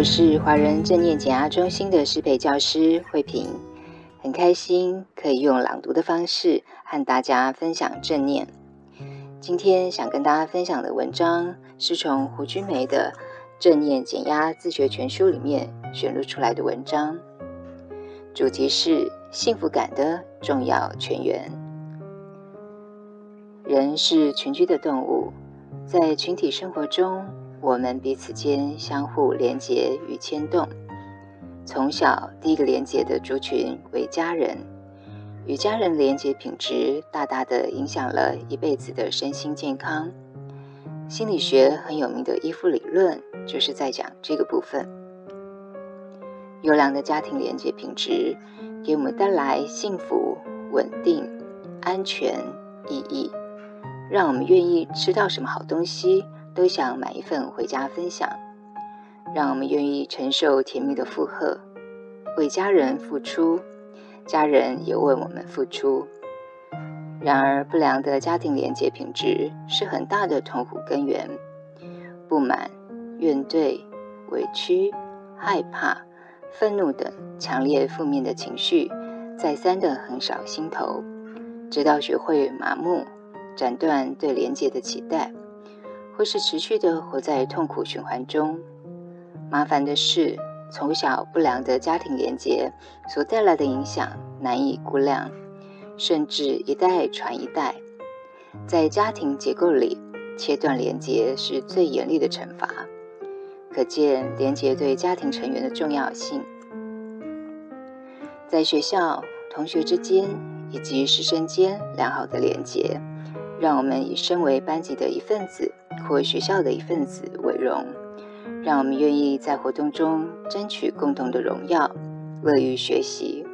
我是华人正念减压中心的师培教师慧萍，很开心可以用朗读的方式和大家分享正念。今天想跟大家分享的文章是从胡君梅的《正念减压自学全书》里面选录出来的文章，主题是幸福感的重要泉源。人是群居的动物，在群体生活中，我们彼此间相互连结与牵动。从小，第一个连结的族群为家人，与家人连结品质大大的影响了一辈子的身心健康。心理学很有名的依附理论，就是在讲这个部分。优良的家庭连结品质，给我们带来幸福、稳定、安全、意义。让我们愿意吃到什么好东西，都想买一份回家分享；让我们愿意承受甜蜜的负荷，为家人付出，家人也为我们付出。然而，不良的家庭连结品质是很大的痛苦根源，不满、怨怼、委屈、害怕、愤怒等强烈负面的情绪，再三的横扫心头，直到学会麻木。斩断对连结的期待，或是持续的活在痛苦循环中。麻烦的是，从小不良的家庭连结所带来的影响难以估量，甚至一代传一代。在家庭结构里，切断连结是最严厉的惩罚。可见连结对家庭成员的重要性。在学校，同学之间以及师生间良好的连结。让我们以身为班级的一份子或学校的一份子为荣，让我们愿意在活动中争取共同的荣耀，乐于学习，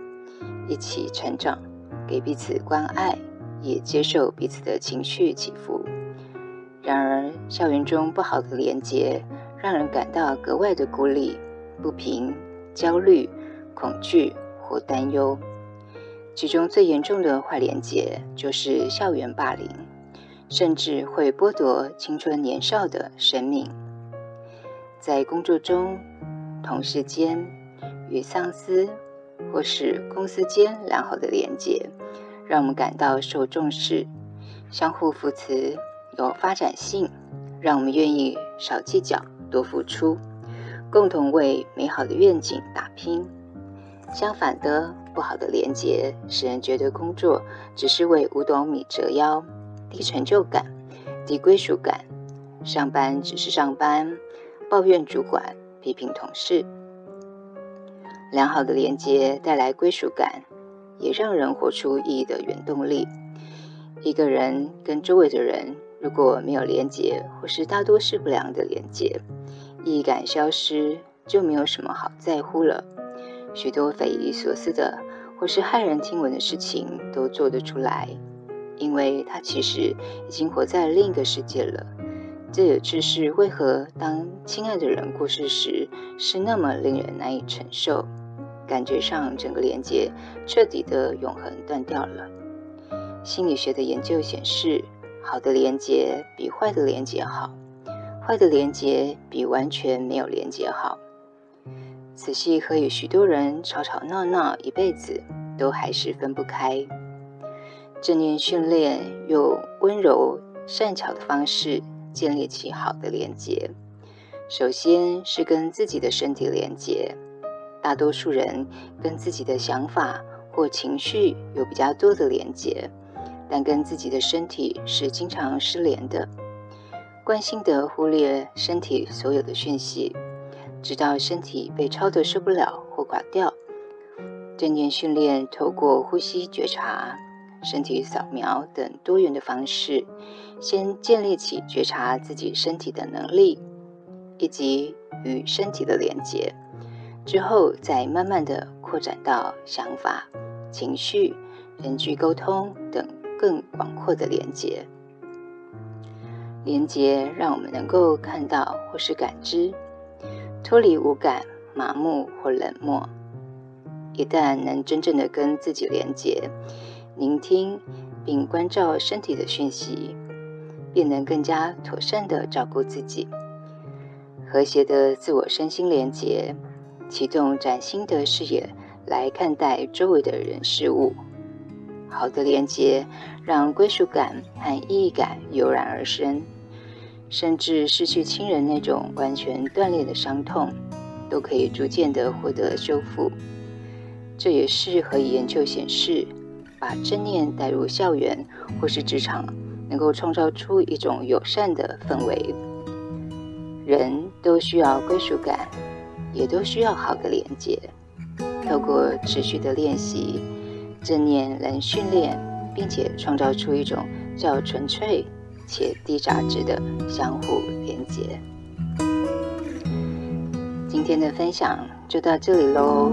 一起成长，给彼此关爱，也接受彼此的情绪起伏。然而，校园中不好的连结，让人感到格外的孤立、不平、焦虑、恐惧或担忧。其中最严重的坏连结，就是校园霸凌。甚至会剥夺青春年少的生命。在工作中，同事间与上司或是公司间良好的连结，让我们感到受重视，相互扶持，有发展性，让我们愿意少计较，多付出，共同为美好的愿景打拼。相反的，不好的连结使人觉得工作只是为五斗米折腰。低成就感、低归属感，上班只是上班，抱怨主管、批评同事。良好的连接带来归属感，也让人活出意义的原动力。一个人跟周围的人如果没有连接，或是大多是不良的连接，意义感消失，就没有什么好在乎了。许多匪夷所思的或是骇人听闻的事情都做得出来。因为他其实已经活在另一个世界了，这也就是为何当亲爱的人过世时，是那么令人难以承受，感觉上整个连接彻底的永恒断掉了。心理学的研究显示，好的连接比坏的连接好，坏的连接比完全没有连接好。仔细和与许多人吵吵闹闹一辈子，都还是分不开。正念训练用温柔善巧的方式建立起好的连接。首先是跟自己的身体连接。大多数人跟自己的想法或情绪有比较多的连接，但跟自己的身体是经常失联的。惯性的忽略身体所有的讯息，直到身体被操得受不了或垮掉。正念训练透过呼吸觉察。身体扫描等多元的方式，先建立起觉察自己身体的能力，以及与身体的连接，之后再慢慢的扩展到想法、情绪、人际沟通等更广阔的连接。连接让我们能够看到或是感知，脱离无感、麻木或冷漠。一旦能真正的跟自己连接。聆听并关照身体的讯息，便能更加妥善地照顾自己。和谐的自我身心连结，启动崭新的视野来看待周围的人事物。好的连接让归属感和意义感油然而生，甚至失去亲人那种完全断裂的伤痛，都可以逐渐的获得修复。这也是何以研究显示，把正念带入校园或是职场，能够创造出一种友善的氛围。人都需要归属感，也都需要好的连接。透过持续的练习，正念能训练，并且创造出一种较纯粹且低杂质的相互连接。今天的分享就到这里喽。